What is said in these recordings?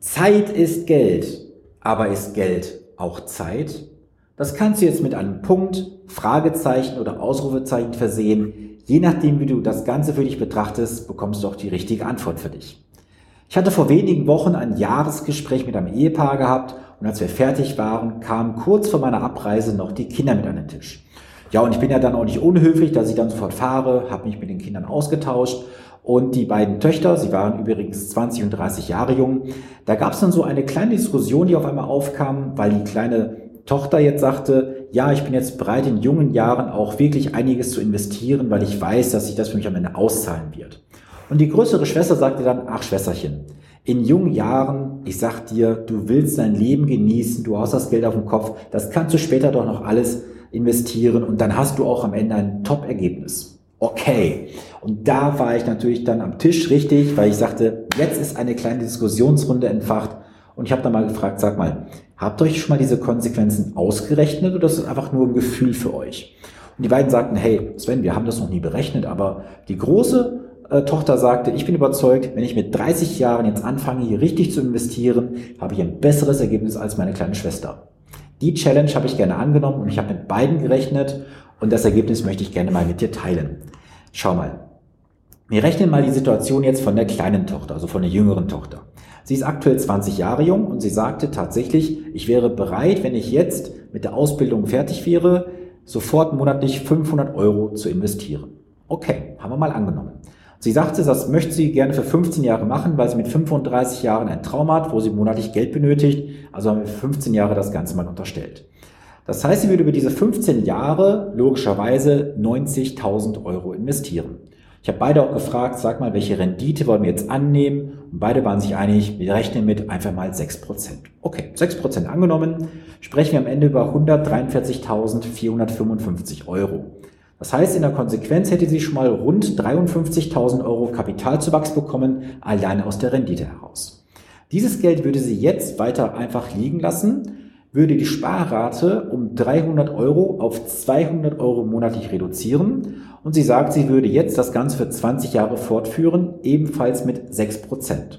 Zeit ist Geld, aber ist Geld auch Zeit? Das kannst du jetzt mit einem Punkt, Fragezeichen oder Ausrufezeichen versehen. Je nachdem, wie du das Ganze für dich betrachtest, bekommst du auch die richtige Antwort für dich. Ich hatte vor wenigen Wochen ein Jahresgespräch mit einem Ehepaar gehabt und als wir fertig waren, kamen kurz vor meiner Abreise noch die Kinder mit an den Tisch. Ja, und ich bin ja dann auch nicht unhöflich, dass ich dann sofort fahre, habe mich mit den Kindern ausgetauscht und die beiden Töchter, sie waren übrigens 20 und 30 Jahre jung, da gab es dann so eine kleine Diskussion, die auf einmal aufkam, weil die kleine Tochter jetzt sagte, ja, ich bin jetzt bereit, in jungen Jahren auch wirklich einiges zu investieren, weil ich weiß, dass sich das für mich am Ende auszahlen wird. Und die größere Schwester sagte dann, ach Schwesterchen, in jungen Jahren, ich sag dir, du willst dein Leben genießen, du hast das Geld auf dem Kopf, das kannst du später doch noch alles investieren und dann hast du auch am Ende ein Top-Ergebnis okay. Und da war ich natürlich dann am Tisch richtig, weil ich sagte, jetzt ist eine kleine Diskussionsrunde entfacht. Und ich habe dann mal gefragt, sag mal, habt ihr euch schon mal diese Konsequenzen ausgerechnet oder ist das einfach nur ein Gefühl für euch? Und die beiden sagten, hey, Sven, wir haben das noch nie berechnet, aber die große äh, Tochter sagte, ich bin überzeugt, wenn ich mit 30 Jahren jetzt anfange, hier richtig zu investieren, habe ich ein besseres Ergebnis als meine kleine Schwester. Die Challenge habe ich gerne angenommen und ich habe mit beiden gerechnet und das Ergebnis möchte ich gerne mal mit dir teilen. Schau mal. Wir rechnen mal die Situation jetzt von der kleinen Tochter, also von der jüngeren Tochter. Sie ist aktuell 20 Jahre jung und sie sagte tatsächlich, ich wäre bereit, wenn ich jetzt mit der Ausbildung fertig wäre, sofort monatlich 500 Euro zu investieren. Okay, haben wir mal angenommen. Sie sagte, das möchte sie gerne für 15 Jahre machen, weil sie mit 35 Jahren ein Traum hat, wo sie monatlich Geld benötigt. Also haben wir für 15 Jahre das Ganze mal unterstellt. Das heißt, sie würde über diese 15 Jahre logischerweise 90.000 Euro investieren. Ich habe beide auch gefragt, sag mal, welche Rendite wollen wir jetzt annehmen? Und beide waren sich einig, wir rechnen mit einfach mal 6%. Okay, 6% angenommen, sprechen wir am Ende über 143.455 Euro. Das heißt, in der Konsequenz hätte sie schon mal rund 53.000 Euro Kapitalzuwachs bekommen, alleine aus der Rendite heraus. Dieses Geld würde sie jetzt weiter einfach liegen lassen würde die Sparrate um 300 Euro auf 200 Euro monatlich reduzieren und sie sagt, sie würde jetzt das Ganze für 20 Jahre fortführen, ebenfalls mit 6%.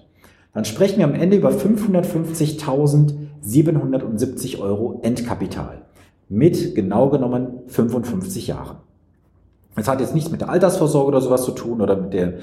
Dann sprechen wir am Ende über 550.770 Euro Endkapital mit genau genommen 55 Jahren. Das hat jetzt nichts mit der Altersvorsorge oder sowas zu tun oder mit der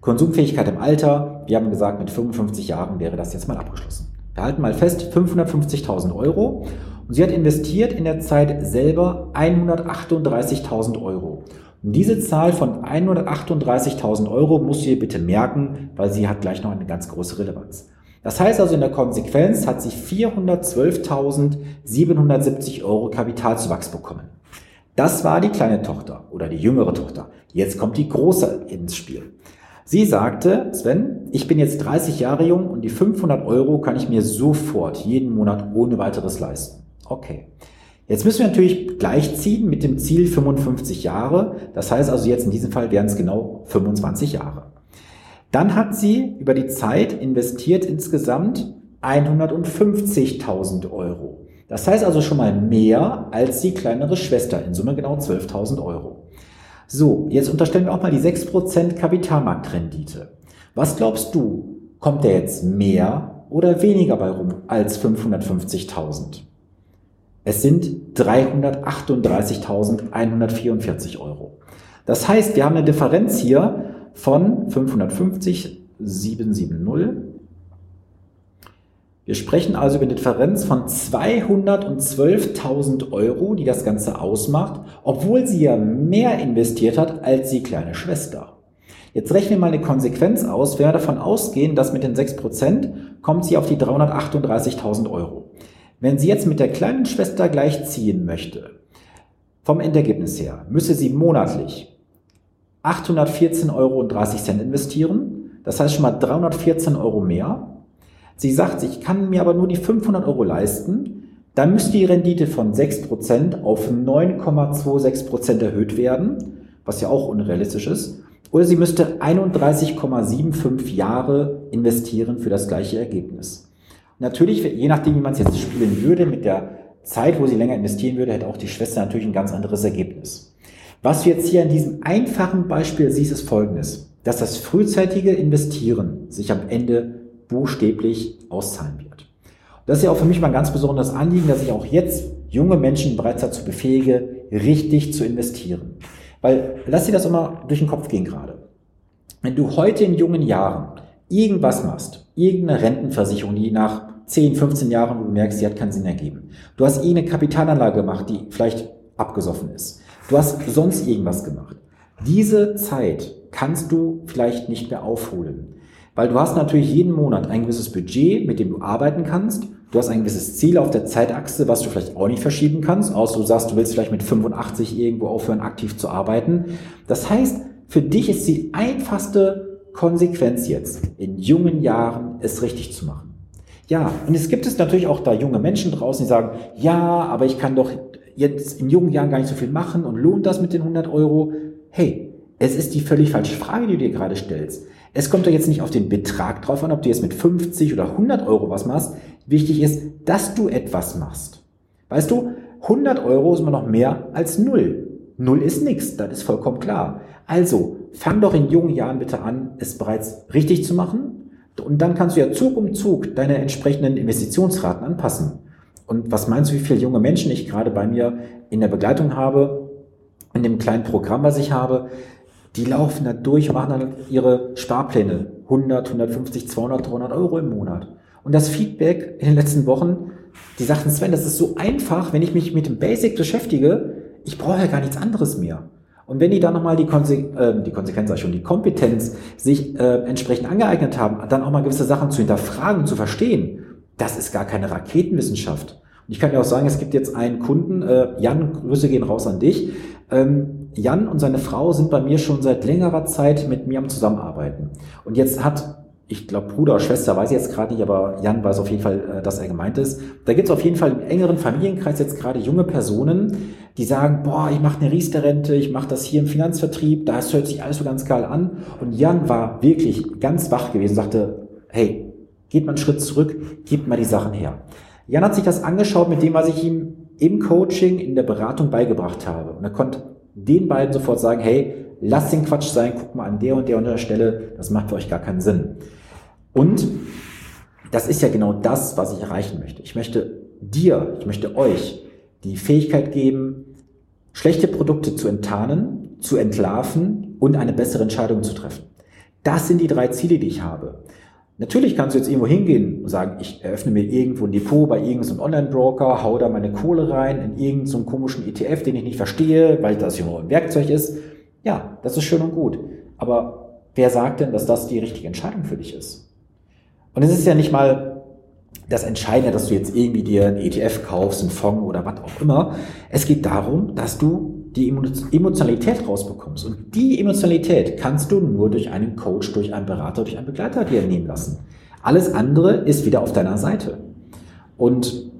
Konsumfähigkeit im Alter. Wir haben gesagt, mit 55 Jahren wäre das jetzt mal abgeschlossen. Wir halten mal fest, 550.000 Euro. Und sie hat investiert in der Zeit selber 138.000 Euro. Und diese Zahl von 138.000 Euro muss sie bitte merken, weil sie hat gleich noch eine ganz große Relevanz. Das heißt also in der Konsequenz hat sie 412.770 Euro Kapitalzuwachs bekommen. Das war die kleine Tochter oder die jüngere Tochter. Jetzt kommt die große ins Spiel. Sie sagte, Sven, ich bin jetzt 30 Jahre jung und die 500 Euro kann ich mir sofort jeden Monat ohne weiteres leisten. Okay. Jetzt müssen wir natürlich gleichziehen mit dem Ziel 55 Jahre. Das heißt also jetzt in diesem Fall wären es genau 25 Jahre. Dann hat sie über die Zeit investiert insgesamt 150.000 Euro. Das heißt also schon mal mehr als die kleinere Schwester, in Summe genau 12.000 Euro. So, jetzt unterstellen wir auch mal die 6% Kapitalmarktrendite. Was glaubst du, kommt der jetzt mehr oder weniger bei rum als 550.000? Es sind 338.144 Euro. Das heißt, wir haben eine Differenz hier von 550, 770 wir sprechen also über eine Differenz von 212.000 Euro, die das Ganze ausmacht, obwohl sie ja mehr investiert hat als die kleine Schwester. Jetzt rechnen wir mal eine Konsequenz aus. Wer davon ausgehen, dass mit den 6% kommt sie auf die 338.000 Euro. Wenn sie jetzt mit der kleinen Schwester gleichziehen möchte, vom Endergebnis her, müsse sie monatlich 814,30 Euro investieren. Das heißt schon mal 314 Euro mehr. Sie sagt, ich kann mir aber nur die 500 Euro leisten, dann müsste die Rendite von 6% auf 9,26% erhöht werden, was ja auch unrealistisch ist. Oder sie müsste 31,75 Jahre investieren für das gleiche Ergebnis. Natürlich, je nachdem, wie man es jetzt spielen würde, mit der Zeit, wo sie länger investieren würde, hätte auch die Schwester natürlich ein ganz anderes Ergebnis. Was du jetzt hier in diesem einfachen Beispiel siehst, ist folgendes, dass das frühzeitige Investieren sich am Ende buchstäblich auszahlen wird. Das ist ja auch für mich mal ein ganz besonderes Anliegen, dass ich auch jetzt junge Menschen bereits dazu befähige, richtig zu investieren. Weil lass dir das immer durch den Kopf gehen gerade. Wenn du heute in jungen Jahren irgendwas machst, irgendeine Rentenversicherung, die nach 10, 15 Jahren, wo du merkst, die hat keinen Sinn ergeben. Du hast irgendeine Kapitalanlage gemacht, die vielleicht abgesoffen ist. Du hast sonst irgendwas gemacht. Diese Zeit kannst du vielleicht nicht mehr aufholen. Weil du hast natürlich jeden Monat ein gewisses Budget, mit dem du arbeiten kannst. Du hast ein gewisses Ziel auf der Zeitachse, was du vielleicht auch nicht verschieben kannst, außer du sagst, du willst vielleicht mit 85 irgendwo aufhören, aktiv zu arbeiten. Das heißt, für dich ist die einfachste Konsequenz jetzt, in jungen Jahren es richtig zu machen. Ja, und es gibt es natürlich auch da junge Menschen draußen, die sagen, ja, aber ich kann doch jetzt in jungen Jahren gar nicht so viel machen und lohnt das mit den 100 Euro? Hey, es ist die völlig falsche Frage, die du dir gerade stellst. Es kommt doch jetzt nicht auf den Betrag drauf an, ob du jetzt mit 50 oder 100 Euro was machst. Wichtig ist, dass du etwas machst. Weißt du, 100 Euro ist immer noch mehr als null. Null ist nichts, das ist vollkommen klar. Also, fang doch in jungen Jahren bitte an, es bereits richtig zu machen. Und dann kannst du ja Zug um Zug deine entsprechenden Investitionsraten anpassen. Und was meinst du, wie viele junge Menschen ich gerade bei mir in der Begleitung habe, in dem kleinen Programm, was ich habe? Die laufen da durch machen dann ihre Sparpläne. 100, 150, 200, 300 Euro im Monat. Und das Feedback in den letzten Wochen, die sagten, Sven, das ist so einfach, wenn ich mich mit dem Basic beschäftige, ich brauche ja gar nichts anderes mehr. Und wenn die dann nochmal die, Konse äh, die Konsequenz, schon, die Kompetenz sich äh, entsprechend angeeignet haben, dann auch mal gewisse Sachen zu hinterfragen, zu verstehen, das ist gar keine Raketenwissenschaft. Und ich kann dir auch sagen, es gibt jetzt einen Kunden, äh, Jan, Grüße gehen raus an dich. Ähm, Jan und seine Frau sind bei mir schon seit längerer Zeit mit mir am Zusammenarbeiten. Und jetzt hat, ich glaube, Bruder oder Schwester, weiß ich jetzt gerade nicht, aber Jan weiß auf jeden Fall, äh, dass er gemeint ist. Da gibt es auf jeden Fall im engeren Familienkreis jetzt gerade junge Personen, die sagen, boah, ich mache eine Riester-Rente, ich mache das hier im Finanzvertrieb, das hört sich alles so ganz geil an. Und Jan war wirklich ganz wach gewesen, sagte, hey, Geht mal einen Schritt zurück, gebt mal die Sachen her. Jan hat sich das angeschaut mit dem, was ich ihm im Coaching, in der Beratung beigebracht habe. Und er konnte den beiden sofort sagen, hey, lasst den Quatsch sein, guck mal an der und der und der Stelle, das macht für euch gar keinen Sinn. Und das ist ja genau das, was ich erreichen möchte. Ich möchte dir, ich möchte euch die Fähigkeit geben, schlechte Produkte zu enttarnen, zu entlarven und eine bessere Entscheidung zu treffen. Das sind die drei Ziele, die ich habe. Natürlich kannst du jetzt irgendwo hingehen und sagen, ich eröffne mir irgendwo ein Depot bei irgendeinem Online-Broker, hau da meine Kohle rein in irgendeinen komischen ETF, den ich nicht verstehe, weil das ja nur ein Werkzeug ist. Ja, das ist schön und gut. Aber wer sagt denn, dass das die richtige Entscheidung für dich ist? Und es ist ja nicht mal das Entscheidende, dass du jetzt irgendwie dir ein ETF kaufst, ein Fonds oder was auch immer. Es geht darum, dass du die Emotionalität rausbekommst. Und die Emotionalität kannst du nur durch einen Coach, durch einen Berater, durch einen Begleiter dir nehmen lassen. Alles andere ist wieder auf deiner Seite. Und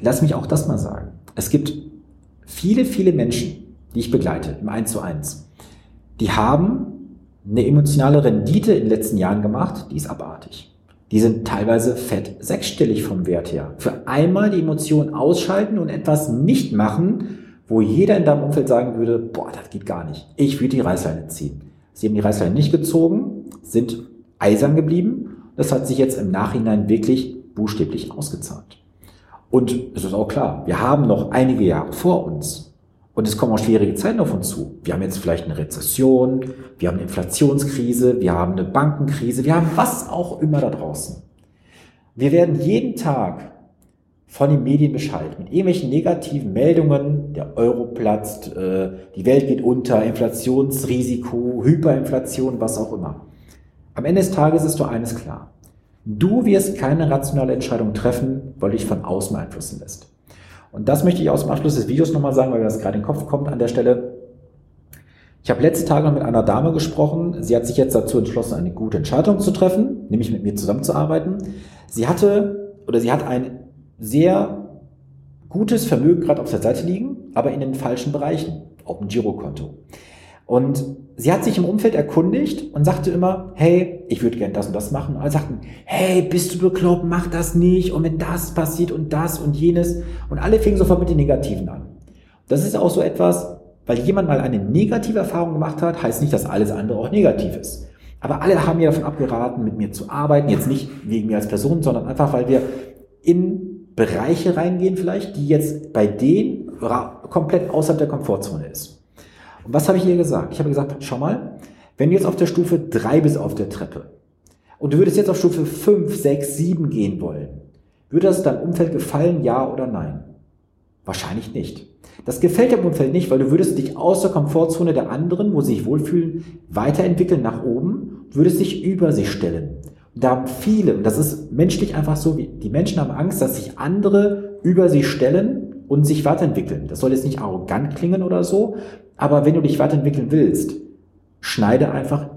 lass mich auch das mal sagen. Es gibt viele, viele Menschen, die ich begleite im 1 zu 1. Die haben eine emotionale Rendite in den letzten Jahren gemacht, die ist abartig. Die sind teilweise fett sechsstellig vom Wert her. Für einmal die Emotionen ausschalten und etwas nicht machen, wo jeder in deinem Umfeld sagen würde, boah, das geht gar nicht. Ich würde die Reißleine ziehen. Sie haben die Reißleine nicht gezogen, sind eisern geblieben. Das hat sich jetzt im Nachhinein wirklich buchstäblich ausgezahlt. Und es ist auch klar, wir haben noch einige Jahre vor uns. Und es kommen auch schwierige Zeiten auf uns zu. Wir haben jetzt vielleicht eine Rezession, wir haben eine Inflationskrise, wir haben eine Bankenkrise, wir haben was auch immer da draußen. Wir werden jeden Tag von den Medien Bescheid mit irgendwelchen negativen Meldungen, der Euro platzt, äh, die Welt geht unter, Inflationsrisiko, Hyperinflation, was auch immer. Am Ende des Tages ist doch eines klar. Du wirst keine rationale Entscheidung treffen, weil du dich von außen beeinflussen lässt. Und das möchte ich aus dem Abschluss des Videos nochmal sagen, weil mir das gerade in den Kopf kommt an der Stelle. Ich habe letzte Tage noch mit einer Dame gesprochen. Sie hat sich jetzt dazu entschlossen, eine gute Entscheidung zu treffen, nämlich mit mir zusammenzuarbeiten. Sie hatte oder sie hat ein sehr gutes Vermögen gerade auf der Seite liegen, aber in den falschen Bereichen, auf dem Girokonto. Und sie hat sich im Umfeld erkundigt und sagte immer, hey, ich würde gern das und das machen. Und alle sagten, hey, bist du bekloppt, mach das nicht. Und wenn das passiert und das und jenes. Und alle fingen sofort mit den Negativen an. Das ist auch so etwas, weil jemand mal eine negative Erfahrung gemacht hat, heißt nicht, dass alles andere auch negativ ist. Aber alle haben mir davon abgeraten, mit mir zu arbeiten. Jetzt nicht wegen mir als Person, sondern einfach, weil wir in Bereiche reingehen vielleicht, die jetzt bei denen komplett außerhalb der Komfortzone ist. Und was habe ich ihr gesagt? Ich habe gesagt, schau mal, wenn du jetzt auf der Stufe 3 bist auf der Treppe und du würdest jetzt auf Stufe 5, 6, 7 gehen wollen, würde das deinem Umfeld gefallen, ja oder nein? Wahrscheinlich nicht. Das gefällt dem Umfeld nicht, weil du würdest dich aus der Komfortzone der anderen, wo sie sich wohlfühlen, weiterentwickeln nach oben, würdest dich über sie stellen. Da viele, das ist menschlich einfach so, die Menschen haben Angst, dass sich andere über sie stellen und sich weiterentwickeln. Das soll jetzt nicht arrogant klingen oder so, aber wenn du dich weiterentwickeln willst, schneide einfach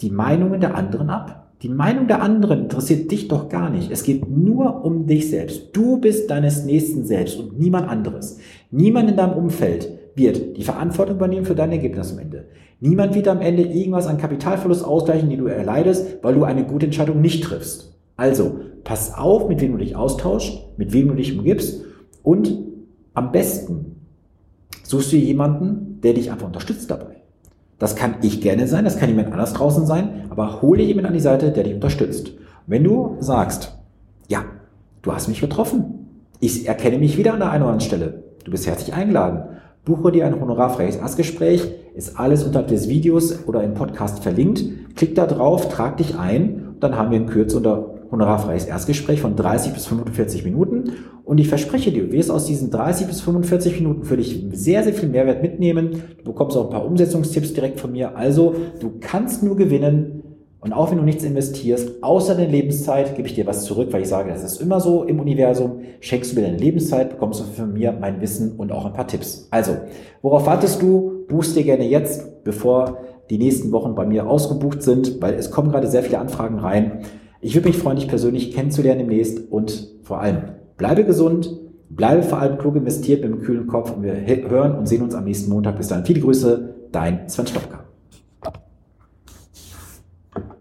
die Meinungen der anderen ab. Die Meinung der anderen interessiert dich doch gar nicht. Es geht nur um dich selbst. Du bist deines Nächsten selbst und niemand anderes. Niemand in deinem Umfeld wird die Verantwortung übernehmen für dein Ergebnis am Ende. Niemand wird am Ende irgendwas an Kapitalverlust ausgleichen, den du erleidest, weil du eine gute Entscheidung nicht triffst. Also, pass auf, mit wem du dich austauschst, mit wem du dich umgibst und am besten suchst du jemanden, der dich einfach unterstützt dabei. Das kann ich gerne sein, das kann jemand anders draußen sein, aber hole jemanden an die Seite, der dich unterstützt. wenn du sagst, ja, du hast mich getroffen, ich erkenne mich wieder an der einen oder anderen Stelle, du bist herzlich eingeladen, buche dir ein honorarfreies Erstgespräch, ist alles unterhalb des Videos oder im Podcast verlinkt, klick da drauf, trag dich ein, dann haben wir in Kürze unter honorarfreies Erstgespräch von 30 bis 45 Minuten. Und ich verspreche dir, du wirst aus diesen 30 bis 45 Minuten für dich sehr, sehr viel Mehrwert mitnehmen. Du bekommst auch ein paar Umsetzungstipps direkt von mir. Also, du kannst nur gewinnen. Und auch wenn du nichts investierst, außer deine Lebenszeit, gebe ich dir was zurück, weil ich sage, das ist immer so im Universum. Schenkst du mir deine Lebenszeit, bekommst du von mir mein Wissen und auch ein paar Tipps. Also, worauf wartest du? Buchst dir gerne jetzt, bevor die nächsten Wochen bei mir ausgebucht sind, weil es kommen gerade sehr viele Anfragen rein. Ich würde mich freuen, dich persönlich kennenzulernen demnächst und vor allem bleibe gesund, bleibe vor allem klug investiert mit einem kühlen Kopf und wir hören und sehen uns am nächsten Montag. Bis dann. Viele Grüße, dein Sven Stopka.